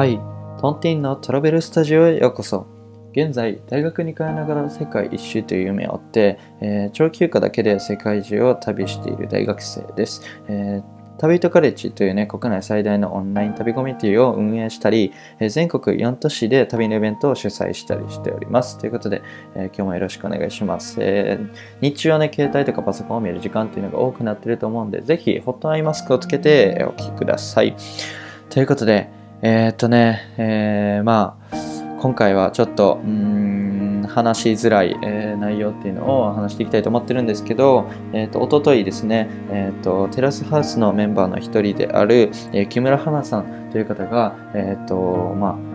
はい、トンティンのトラベルスタジオへようこそ。現在、大学に通いながら世界一周という夢を追って、えー長休暇だけで世界中を旅している大学生です。えー旅人カレッジというね、国内最大のオンライン旅コミュニティを運営したり、えー全国4都市で旅のイベントを主催したりしております。ということで、えー今日もよろしくお願いします。えー日中はね、携帯とかパソコンを見る時間っていうのが多くなってると思うんで、ぜひ、ホットアイマスクをつけてお聞きください。ということで、えーっとね、えーまあ、今回はちょっと、うん、話しづらい、えー内容っていうのを話していきたいと思ってるんですけど、えーと、おとといですね、えーと、テラスハウスのメンバーの一人である、え木村花さんという方が、えっと、まあ、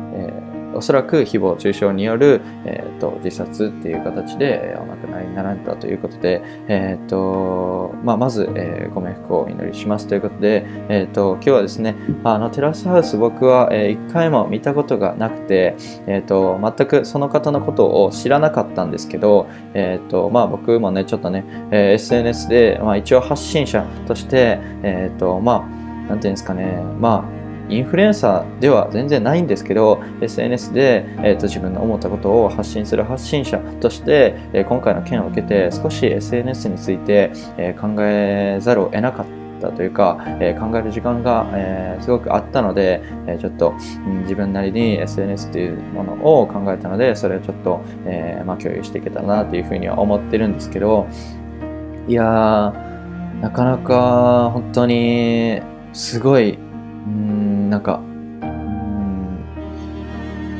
おそらく誹謗中傷による、えー、と自殺っていう形でお亡くなりになられたということで、えーとまあ、まず、えーご冥福をお祈りしますということで、えー、と今日はですねあのテラスハウス僕は、え1回も見たことがなくて、えー、と全くその方のことを知らなかったんですけど、えーとまあ、僕もねちょっとね、えー SNS で、まあ、一応発信者として、えーとまあ、なんていうんですかねまあインフルエンサーでは全然ないんですけど SNS で、えーと自分の思ったことを発信する発信者として、えー今回の件を受けて少し SNS について、えー考えざるを得なかったというか、えー考える時間が、えすごくあったので、えちょっと、うん自分なりに SNS というものを考えたのでそれをちょっと、えまあ、共有していけたらなというふうには思ってるんですけどいやーなかなか本当にすごいなんかうん。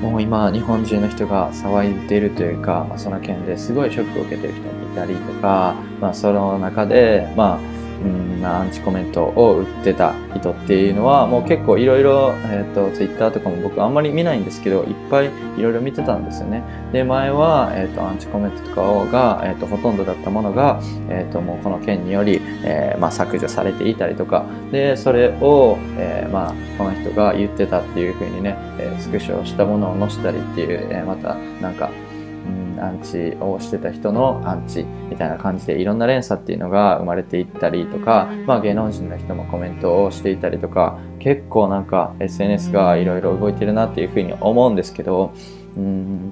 もう今日本中の人が騒いでいるというか、その件ですごいショックを受けてる人もいたりとか、まあ、その中でまあうんアンチコメントを打ってた人っていうのはもう結構いろいろえっとツイッターとかも僕あんまり見ないんですけどいっぱいいろいろ見てたんですよね。で前は、えー、とアンチコメントとかをが、えー、とほとんどだったものが、えー、ともうこの件により、えーまあ、削除されていたりとか。でそれを、えーまあ、この人が言ってたっていうふうにね、えースクショしたものを載せたりっていう、えまたなんかアンチをしてた人のアンチみたいな感じでいろんな連鎖っていうのが生まれていったりとか、まあ、芸能人の人もコメントをしていたりとか結構なんか SNS がいろいろ動いてるなっていうふうに思うんですけどうん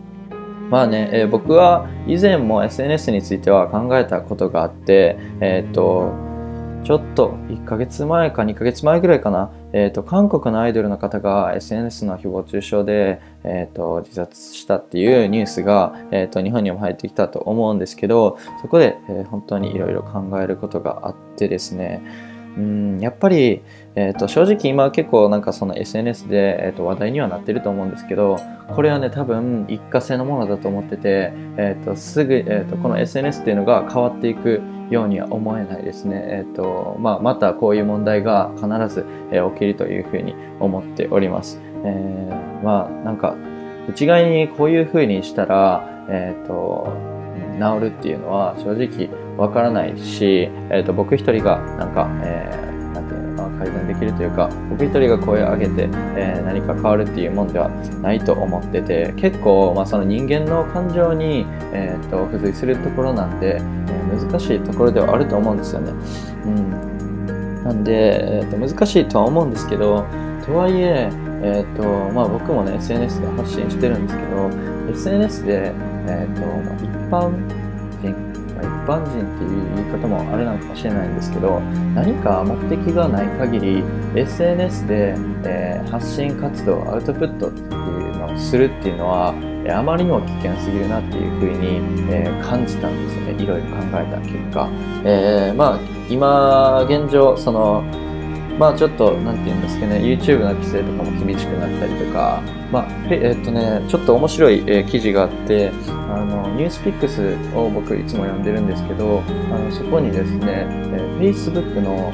まあね、えー僕は以前も SNS については考えたことがあって、えっ、と、ちょっと1ヶ月前か2ヶ月前ぐらいかな、えっ、と、韓国のアイドルの方が SNS の誹謗中傷で、えっ、と、自殺したっていうニュースが、えっ、と、日本にも入ってきたと思うんですけど、そこで、えー本当にいろいろ考えることがあってですね、うん、やっぱり、えー、と正直今結構なんかその SNS で、えー、と話題にはなってると思うんですけどこれはね多分一過性のものだと思ってて、えー、とすぐ、えー、とこの SNS っていうのが変わっていくようには思えないですね、えーとまあ、またこういう問題が必ず、えー起きるというふうに思っております、えーまあなんか一概にこういうふうにしたら、えー、と治るっていうのは正直わからないし、えー、と僕一人がなんか、えーきるというか僕一人が声を上げて、えー何か変わるっていうもんではないと思ってて結構、まあ、その人間の感情に、えー、と付随するところなんで、えー難しいところではあると思うんですよね。うん、なんで、えー、と難しいとは思うんですけどとはいええーとまあ、僕もね SNS で発信してるんですけど SNS で、えーとまあ、一般人、般人っていう言い方もあれなのかもしれないんですけど何か目的がない限り SNS で、えー発信活動アウトプットっていうのをするっていうのはあまりにも危険すぎるなっていうふうに、えー感じたんですよね。いろいろ考えた結果、えーまあ今現状そのまあちょっと、なんて言うんですかね、YouTube の規制とかも厳しくなったりとか、まあ、えっとね、ちょっと面白い、え記事があって、あの、ニュースピックスを僕いつも読んでるんですけど、あのそこにですね、え Facebook の、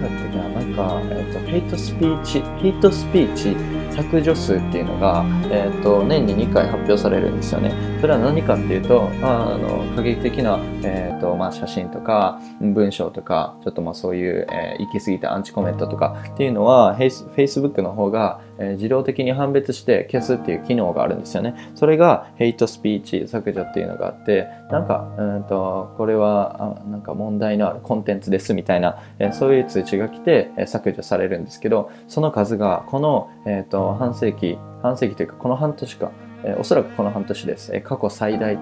なんていうかな、なんか、えっと、ヘイトスピーチ、ヘイトスピーチ削除数っていうのが、えっと、年に2回発表されるんですよね。それは何かっていうと、まあ、あの、過激的な、えっと、まあ、写真とか、文章とか、ちょっとまあそういう、えー行き過ぎたアンチコメントとかっていうのは、Facebook の方が、自動的に判別して消すっていう機能があるんですよね。それがヘイトスピーチ削除っていうのがあって、なんか、うんと、これは、なんか問題のあるコンテンツですみたいな、そういう通知が来て、削除されるんですけど、その数が、この、えっ、と、と、半世紀、半世紀というか、この半年か、え、おそらくこの半年です。過去最大、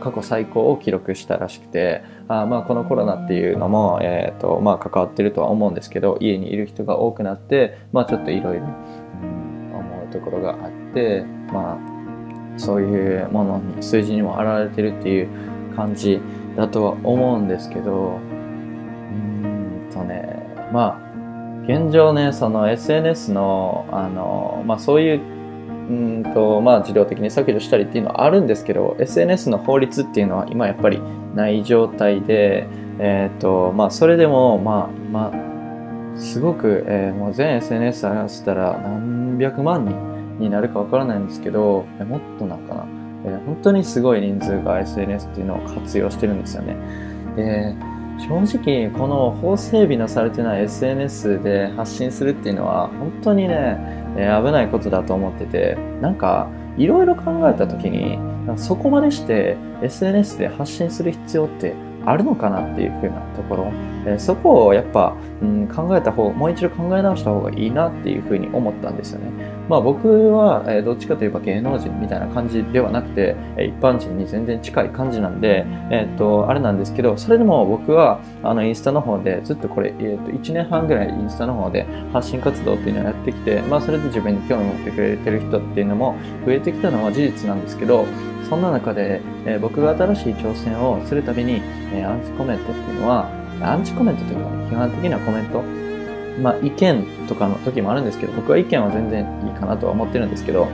過去最高を記録したらしくて、あまあ、このコロナっていうのも、えーとまあ、関わってるとは思うんですけど、家にいる人が多くなって、まあ、ちょっといろいろところがあって、まあ、そういうものに、数字にも表れてるっていう感じだとは思うんですけど、うんとね、まあ、現状ね、その SNS の、あの、まあそういう、うんと、まあ自動的に削除したりっていうのはあるんですけど、SNS の法律っていうのは今やっぱりない状態で、えっ、ー、と、まあそれでも、まあ今、すごく、えー、もう全 SNS 合わせたら何百万人になるかわからないんですけど、えもっとなんかな、えー、本当にすごい人数が SNS っていうのを活用してるんですよね。で正直この法整備のされてない SNS で発信するっていうのは本当にね、えー、危ないことだと思っててなんかいろいろ考えた時にそこまでして SNS で発信する必要ってあるのかなっていう風なところ、えー、そこをやっぱ、うん、考えた方もう一度考え直した方がいいなっていうふうに思ったんですよね。まあ僕は、えー、どっちかといえば芸能人みたいな感じではなくて、えー、一般人に全然近い感じなんで、えっと、あれなんですけど、それでも僕はあのインスタの方でずっとこれ、えっと、1年半ぐらいインスタの方で発信活動っていうのをやってきて、まあそれで自分に興味持ってくれてる人っていうのも増えてきたのは事実なんですけど、そんな中で、えー、僕が新しい挑戦をするたびに、えー、アンチコメントっていうのは、アンチコメントというか、ね、批判的なコメント、まあ意見とかの時もあるんですけど、僕は意見は全然いいかなとは思ってるんですけど、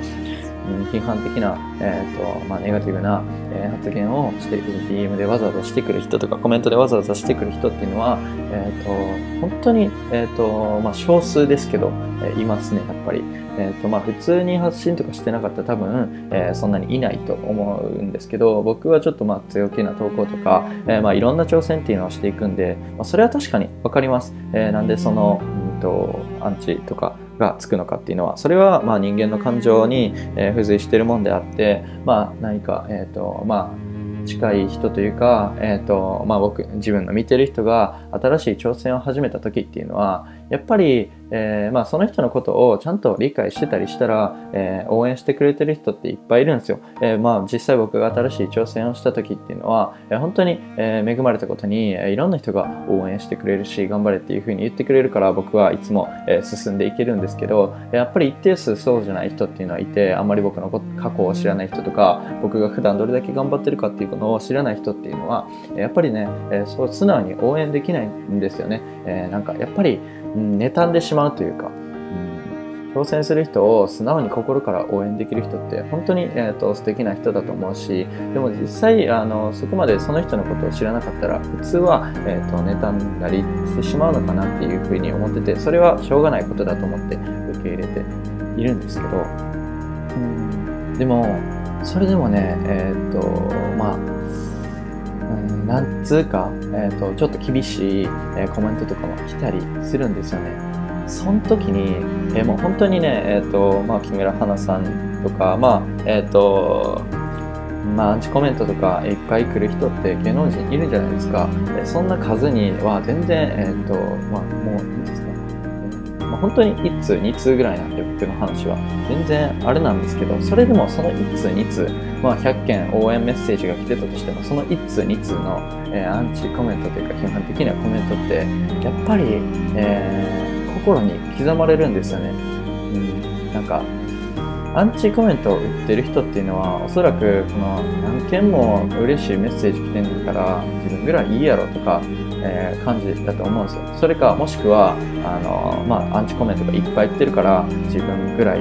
批判的な、えーとまあ、ネガティブな、え、発言をしてくる DM でわざわざしてくる人とかコメントでわざわざしてくる人っていうのは、えーと、本当に、えーとまあ、少数ですけど、えー、いますねやっぱり、えーとまあ、普通に発信とかしてなかったら多分、えー、そんなにいないと思うんですけど僕はちょっとまあ強気な投稿とか、えーまあ、いろんな挑戦っていうのをしていくんで、まあ、それは確かに分かります、えー、なんでその、うんとアンチとかがつくのかっていうのはそれはまあ人間の感情に、え付随してるもんであってまあ何かえっ、ー、とまあ近い人というか、えーとまあ、僕自分の見てる人が新しい挑戦を始めた時っていうのはやっぱり、えー、まあ、その人のことをちゃんと理解してたりしたら、えー、応援してくれてる人っていっぱいいるんですよ。えー、まあ、実際僕が新しい挑戦をした時っていうのは、え本当に、え恵まれたことに、えいろんな人が応援してくれるし頑張れっていうふうに言ってくれるから僕はいつも、え進んでいけるんですけどやっぱり一定数そうじゃない人っていうのはいてあんまり僕の過去を知らない人とか僕が普段どれだけ頑張ってるかっていうのを知らない人っていうのはやっぱりね、えそう素直に応援できないんですよね。えなんかやっぱり妬んでしまうというか、うん、挑戦する人を素直に心から応援できる人って本当に、えーと、素敵な人だと思うしでも実際あのそこまでその人のことを知らなかったら普通は、えーと、妬んだりしてしまうのかなっていうふうに思っててそれはしょうがないことだと思って受け入れているんですけど、うん、でもそれでもねえっ、ー、とまあうんなんつうか、えーと、ちょっと厳しい、えー、コメントとかも来たりするんですよね。その時に、えー、もう本当にね、え、ー、と、まあ、木村花さんとか、まあ、えっ、と、まあ、アンチコメントとかいっぱい来る人って芸能人いるじゃないですか。えそんな数には全然、えっ、と、まあ、もう、まあ、本当に1通2通ぐらいなんで僕の話は全然あれなんですけどそれでもその1通2通、まあ、100件応援メッセージが来てたとしてもその1通2通の、えー、アンチコメントというか批判的なコメントってやっぱり、えー、心に刻まれるんですよね。うん、なんかアンチコメントを売ってる人っていうのはおそらくこの何件も嬉しいメッセージ来てんだから自分ぐらいいいやろとかえー、感じだと思うんですよ。それかもしくはあの、まあ、アンチコメントがいっぱい言ってるから自分ぐらい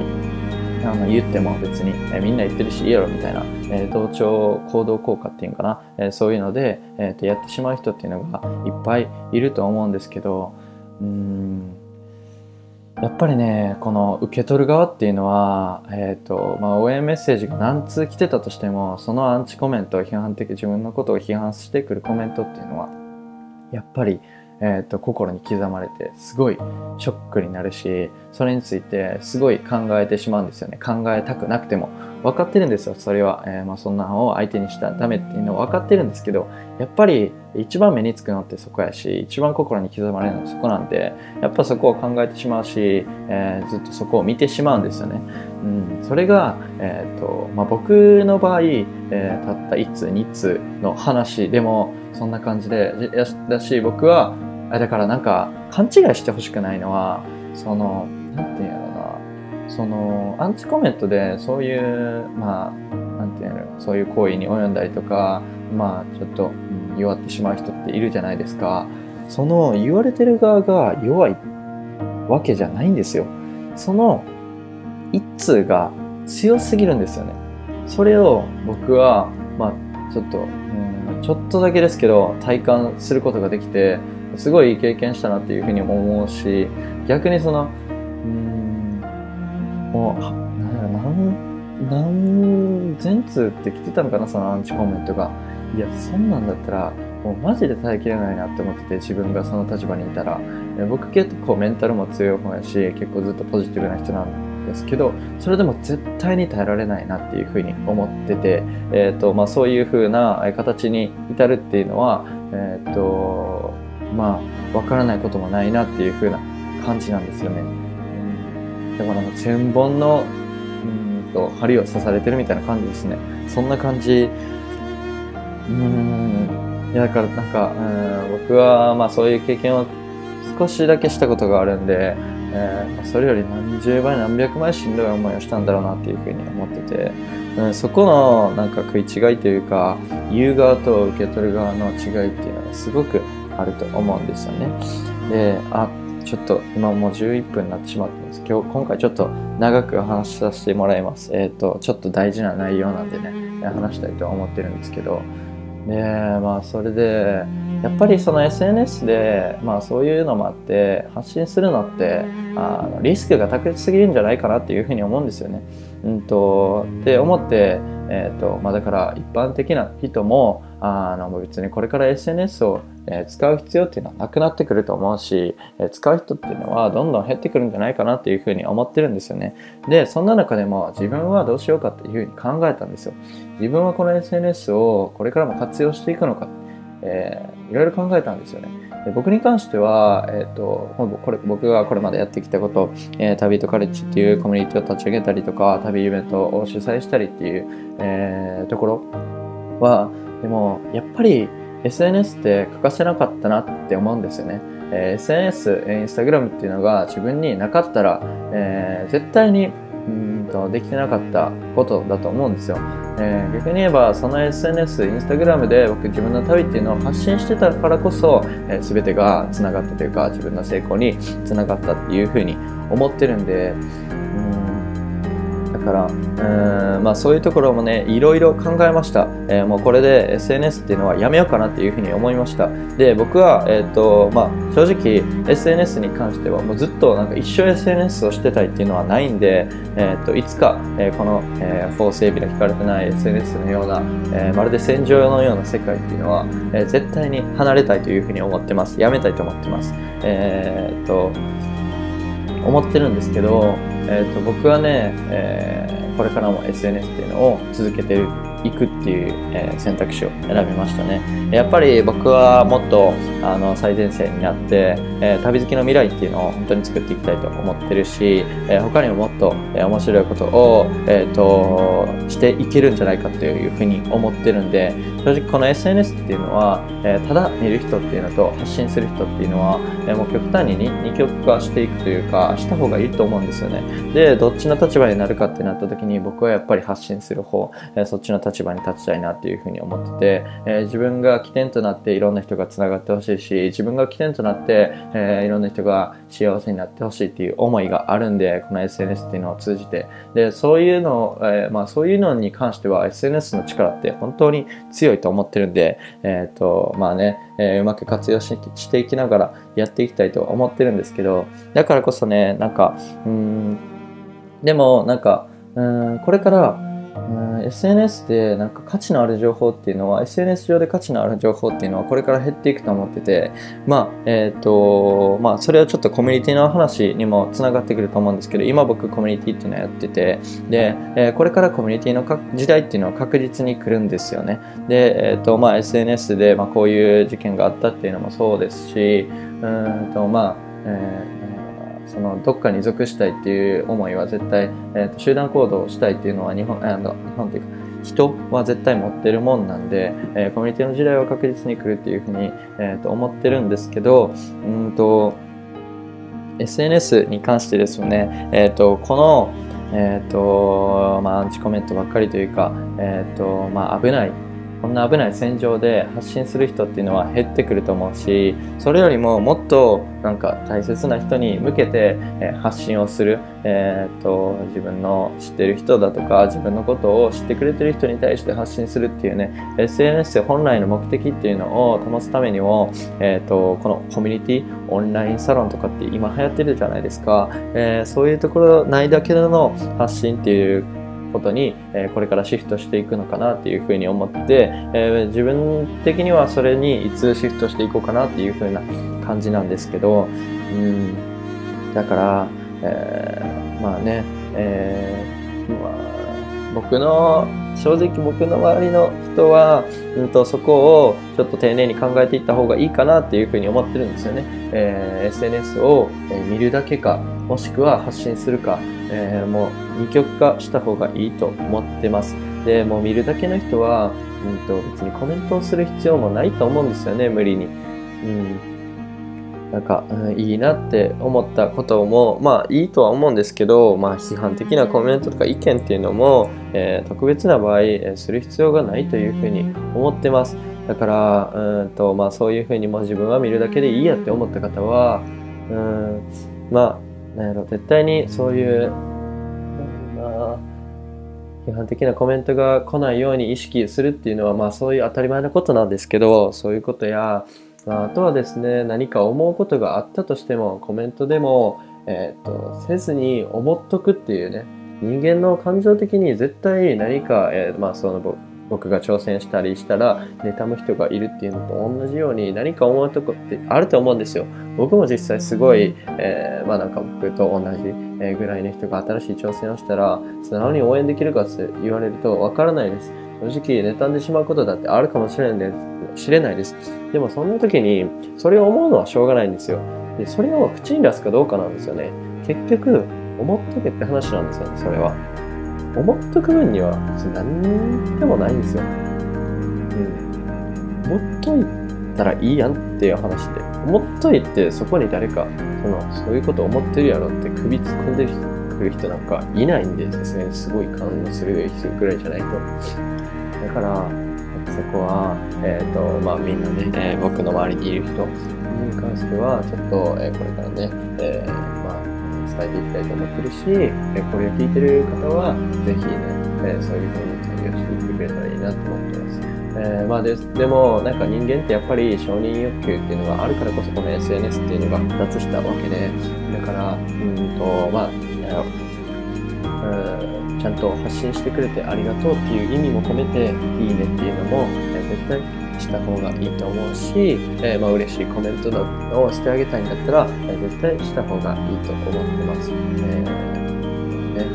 あの言っても別に、え、みんな言ってるしいいやろみたいな、え、同調行動効果っていうのかな、え、そういうので、えー、とやってしまう人っていうのがいっぱいいると思うんですけどうんやっぱりねこの受け取る側っていうのは、えーとまあ、応援メッセージが何通来てたとしてもそのアンチコメント批判的自分のことを批判してくるコメントっていうのはやっぱり、えーと、心に刻まれてすごいショックになるしそれについてすごい考えてしまうんですよね。考えたくなくても。分かってるんですよそれは、えー、まあ、そんなのを相手にしたらダメっていうのは分かってるんですけどやっぱり一番目につくのってそこやし一番心に刻まれるのはそこなんでやっぱそこを考えてしまうし、えー、ずっとそこを見てしまうんですよね。うん、それが、えーとまあ、僕の場合、えー、たった1通2通の話でもそんな感じでだし僕はだからなんか勘違いしてほしくないのはそのなんていうのなそのアンチコメントでそういうまあなんていうのそういう行為に及んだりとかまあちょっと、うん、弱ってしまう人っているじゃないですか。その言われてる側が弱いわけじゃないんですよ。その一通が強すぎるんですよね。それを僕はまあちょっと、うん、ちょっとだけですけど体感することができてすごいいい経験したなっていうふうに思うし逆にそのうんもう何何千通って来てたのかなそのアンチコメントが。いやそんなんだったらもうマジで耐えきれないなって思ってて自分がその立場にいたら僕結構メンタルも強い方やし結構ずっとポジティブな人なんですけどそれでも絶対に耐えられないなっていうふうに思ってて、えーとまあ、そういうふうな形に至るっていうのは、えーとまあ分からないこともないなっていうふうな感じなんですよね。うん、だから千本のうんと針を刺されてるみたいな感じですね。そんな感じ。うんいやだからなんかうん僕はまあそういう経験を少しだけしたことがあるんで、えー、それより何十倍何百倍しんどい思いをしたんだろうなっていうふうに思ってて、うん、そこのなんか食い違いというか言う側と受け取る側の違いっていうのはすごくあると思うんですよね。で、あ、ちょっと今もう11分になってしまったんです。今日、今回ちょっと長く話させてもらいます。えっ、ー、と、ちょっと大事な内容なんでね、話したいと思ってるんですけど、で、まあそれで、やっぱりその SNS で、まあそういうのもあって発信するのってあのリスクが高すぎるんじゃないかなっていうふうに思うんですよね。うんとって思って、えーとまあ、だから一般的な人もあの別にこれから SNS をえ使う必要っていうのはなくなってくると思うし、え使う人っていうのはどんどん減ってくるんじゃないかなっていうふうに思ってるんですよね。で、そんな中でも自分はどうしようかっていうふうに考えたんですよ。自分はこの SNS をこれからも活用していくのか、えー、いろいろ考えたんですよね。で僕に関しては、えーと、これ僕がこれまでやってきたこと、えー、旅とカレッジっていうコミュニティを立ち上げたりとか旅イベントを主催したりっていう、えー、ところはでもやっぱり SNS って欠かせなかったなって思うんですよね。えー、SNS、インスタグラムっていうのが自分になかったら、えー、絶対にうんとできてなかったことだと思うんですよ。えー、逆に言えばその SNS、インスタグラムで僕自分の旅っていうのを発信してたからこそ、えー、全てがつながったというか自分の成功につながったっていうふうに思ってるんで、からうんまあそういうところもねいろいろ考えました、えー、もうこれで SNS っていうのはやめようかなっていうふうに思いました。で僕は、えーとまあ、正直 SNS に関してはもうずっとなんか一生 SNS をしてたいっていうのはないんで、えー、といつか、えー、この、えー、法整備の引かれてない SNS のような、えー、まるで戦場のような世界っていうのは、えー、絶対に離れたいというふうに思ってます。やめたいと思ってます。えっ、と思ってるんですけどえーと、僕はね、えー、これからも SNS っていうのを続けてる行くっていう、え、選択肢を選びましたね。やっぱり僕はもっとあの最前線になって、え、旅好きの未来っていうのを本当に作っていきたいと思ってるし、え、他にももっと、え、面白いことを、えーと、していけるんじゃないかというふうに思ってるんで正直この SNS っていうのは、え、ただ見る人っていうのと発信する人っていうのは、え、もう極端に二極化していくというかした方がいいと思うんですよね。でどっちの立場になるかってなった時に僕はやっぱり発信する方、え、そっちの立場立場に立ちたいなっていうふうに思ってて、えー、自分が起点となっていろんな人がつながってほしいし自分が起点となって、えー、いろんな人が幸せになってほしいっていう思いがあるんでこの SNS っていうのを通じて。でそういうの、えー、まあ、そういうのに関しては SNS の力って本当に強いと思ってるんで、えっ、とまあね、えうまく活用していきながらやっていきたいと思ってるんですけどだからこそねなんかうんでもなんかうんこれからうん、SNS でなんか価値のある情報っていうのは SNS 上で価値のある情報っていうのはこれから減っていくと思っててまあえっ、ー、とまあそれはちょっとコミュニティの話にもつながってくると思うんですけど今僕コミュニティっていうのをやっててで、えー、これからコミュニティの時代っていうのは確実に来るんですよね。で、えっ、ー、とまあ SNS で、まあ、こういう事件があったっていうのもそうですしうんとまあ、えーそのどっかに属したいっていう思いは絶対、えーと、集団行動をしたいっていうのは日本あの日本というか人は絶対持ってるもんなんで、えー、コミュニティの時代は確実に来るっていうふうに、えーと、思ってるんですけどうんと SNS に関してですよね、えーと、この、えーとまあ、アンチコメントばっかりというか、えーとまあ、危ないこんな危ない戦場で発信する人っていうのは減ってくると思うしそれよりももっとなんか大切な人に向けて、え発信をする、えーと、自分の知ってる人だとか自分のことを知ってくれてる人に対して発信するっていうね SNS 本来の目的っていうのを保つためにも、えーと、このコミュニティオンラインサロンとかって今流行ってるじゃないですか、えー、そういうところないだけの発信っていうことに、えこれからシフトしていくのかなっていうふうに思って、え自分的にはそれにいつシフトしていこうかなっていうふうな感じなんですけど、うん、だから、えー、まあね、えー、まあ、僕の正直僕の周りの人は、うんと、そこをちょっと丁寧に考えていった方がいいかなっていうふうに思ってるんですよね。えー、SNS を見るだけか、もしくは発信するか、えー、もう二極化した方がいいと思ってます。で、もう見るだけの人は、うんと、別にコメントをする必要もないと思うんですよね、無理に。うんなんか、うん、いいなって思ったこともまあいいとは思うんですけど、まあ、批判的なコメントとか意見っていうのも、えー、特別な場合、えー、する必要がないというふうに思ってますだからうんと、まあ、そういうふうにも自分は見るだけでいいやって思った方はうんまあなんやろ絶対にそういうまあ批判的なコメントが来ないように意識するっていうのはまあそういう当たり前のことなんですけどそういうことやあとはですね何か思うことがあったとしてもコメントでも、えーと、せずに思っとくっていうね人間の感情的に絶対何か、えー、まあ、その僕が挑戦したりしたら妬む人がいるっていうのと同じように何か思うとこってあると思うんですよ。僕も実際すごい、えー、まあなんか僕と同じぐらいの人が新しい挑戦をしたら素直に応援できるかって言われるとわからないです。正直妬んでしまうことだってあるかもしれないです知れないです。でもそんな時にそれを思うのはしょうがないんですよ。で、それを口に出すかどうかなんですよね。結局、思っとけって話なんですよね、それは。思っとく分には別に何でもないんですよ。うん。思っといたらいいやんっていう話で。思っといてそこに誰か、その、そういうこと思ってるやろって首突っ込んでくる人なんかいないんでですね、すごい感動する人ぐらいじゃないと。だから、そこは、えーとまあ、みんなね、えー、僕の周りにいる人に関してはちょっと、えー、これからね、えー、伝えていきたいと思ってるし、えこれを聞いてる方はぜひね、えそういうふうに対応していってくれたらいいなと思ってます。えー、まあででもなんか人間ってやっぱり承認欲求っていうのがあるからこそこの SNS っていうのが発達したわけでだからうんとまあうんちゃんと発信してくれてありがとうっていう意味も込めていいねっていうのも、え絶対した方がいいと思うし、えー、まあ嬉しいコメントをしてあげたいんだったら、え絶対した方がいいと思ってます。えーね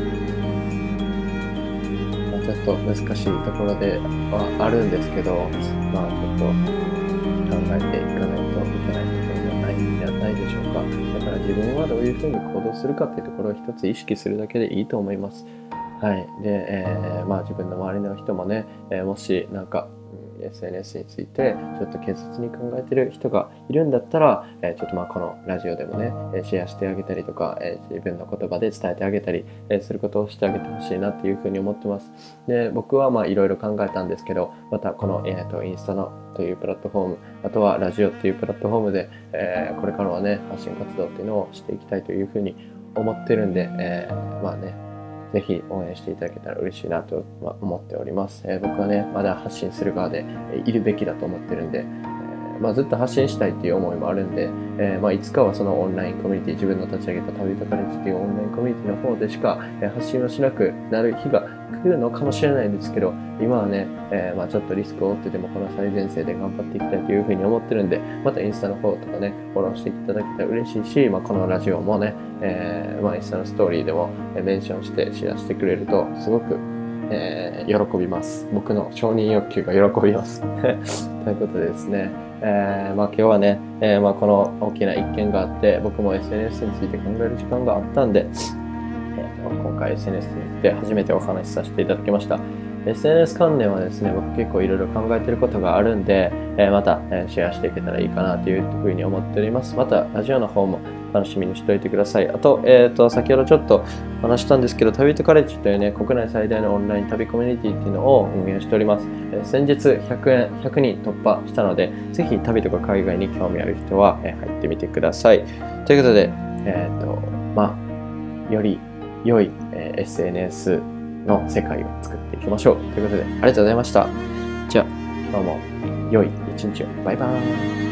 まあ、ちょっと難しいところではあるんですけど、まあちょっと考えていかないといけないところがないんではないでしょうか。だから自分はどういうふうに行動するかっていうところを一つ意識するだけでいいと思います。はい。で、えー、まあ自分の周りの人もね、えー、もしなんか、SNS についてちょっと軽率に考えてる人がいるんだったら、えちょっとまあこのラジオでもねえシェアしてあげたりとか、え自分の言葉で伝えてあげたり、えすることをしてあげてほしいなっていうふうに思ってます。で僕はまあいろいろ考えたんですけどまたこの、えーと、インスタのというプラットフォームあとはラジオっていうプラットフォームで、えこれからはね発信活動っていうのをしていきたいというふうに思ってるんで、え、まあねぜひ応援していただけたら嬉しいなと思っております。えー、僕はね、まだ発信する側でいるべきだと思ってるんで、まあ、ずっと発信したいっていう思いもあるんで、えー、まあ、いつかはそのオンラインコミュニティ自分の立ち上げた旅とカレッジっていうオンラインコミュニティの方でしか、え発信をしなくなる日が来るのかもしれないんですけど今はね、えー、まあ、ちょっとリスクを負ってでもこの最前線で頑張っていきたいというふうに思ってるんでまたインスタの方とかねフォローしていただけたら嬉しいし、まあ、このラジオもね、えー、まあ、インスタのストーリーでもメンションしてシェアしてくれるとすごくえー、喜びます。僕の承認欲求が喜びます。ということでですね、えー、まあ、今日はね、えー、まあ、この大きな一件があって、僕も SNS について考える時間があったんで、えー、今回 SNS について初めてお話しさせていただきました。SNS 関連はですね、僕結構いろいろ考えてることがあるんで、えー、また、えシェアしていけたらいいかなというふうに思っております。また、ラジオの方も楽しみにしておいてください。あと、えっ、ー、と、先ほどちょっと話したんですけど、旅とカレッジというね、国内最大のオンライン旅コミュニティっていうのを運営しております。えー、先日100円、100人突破したので、ぜひ旅とか海外に興味ある人は、え入ってみてください。ということで、えっ、と、まあ、より良い、え SNS の世界を作っていきましょう。ということで、ありがとうございました。じゃあ、どうも、良い一日を。バイバーイ。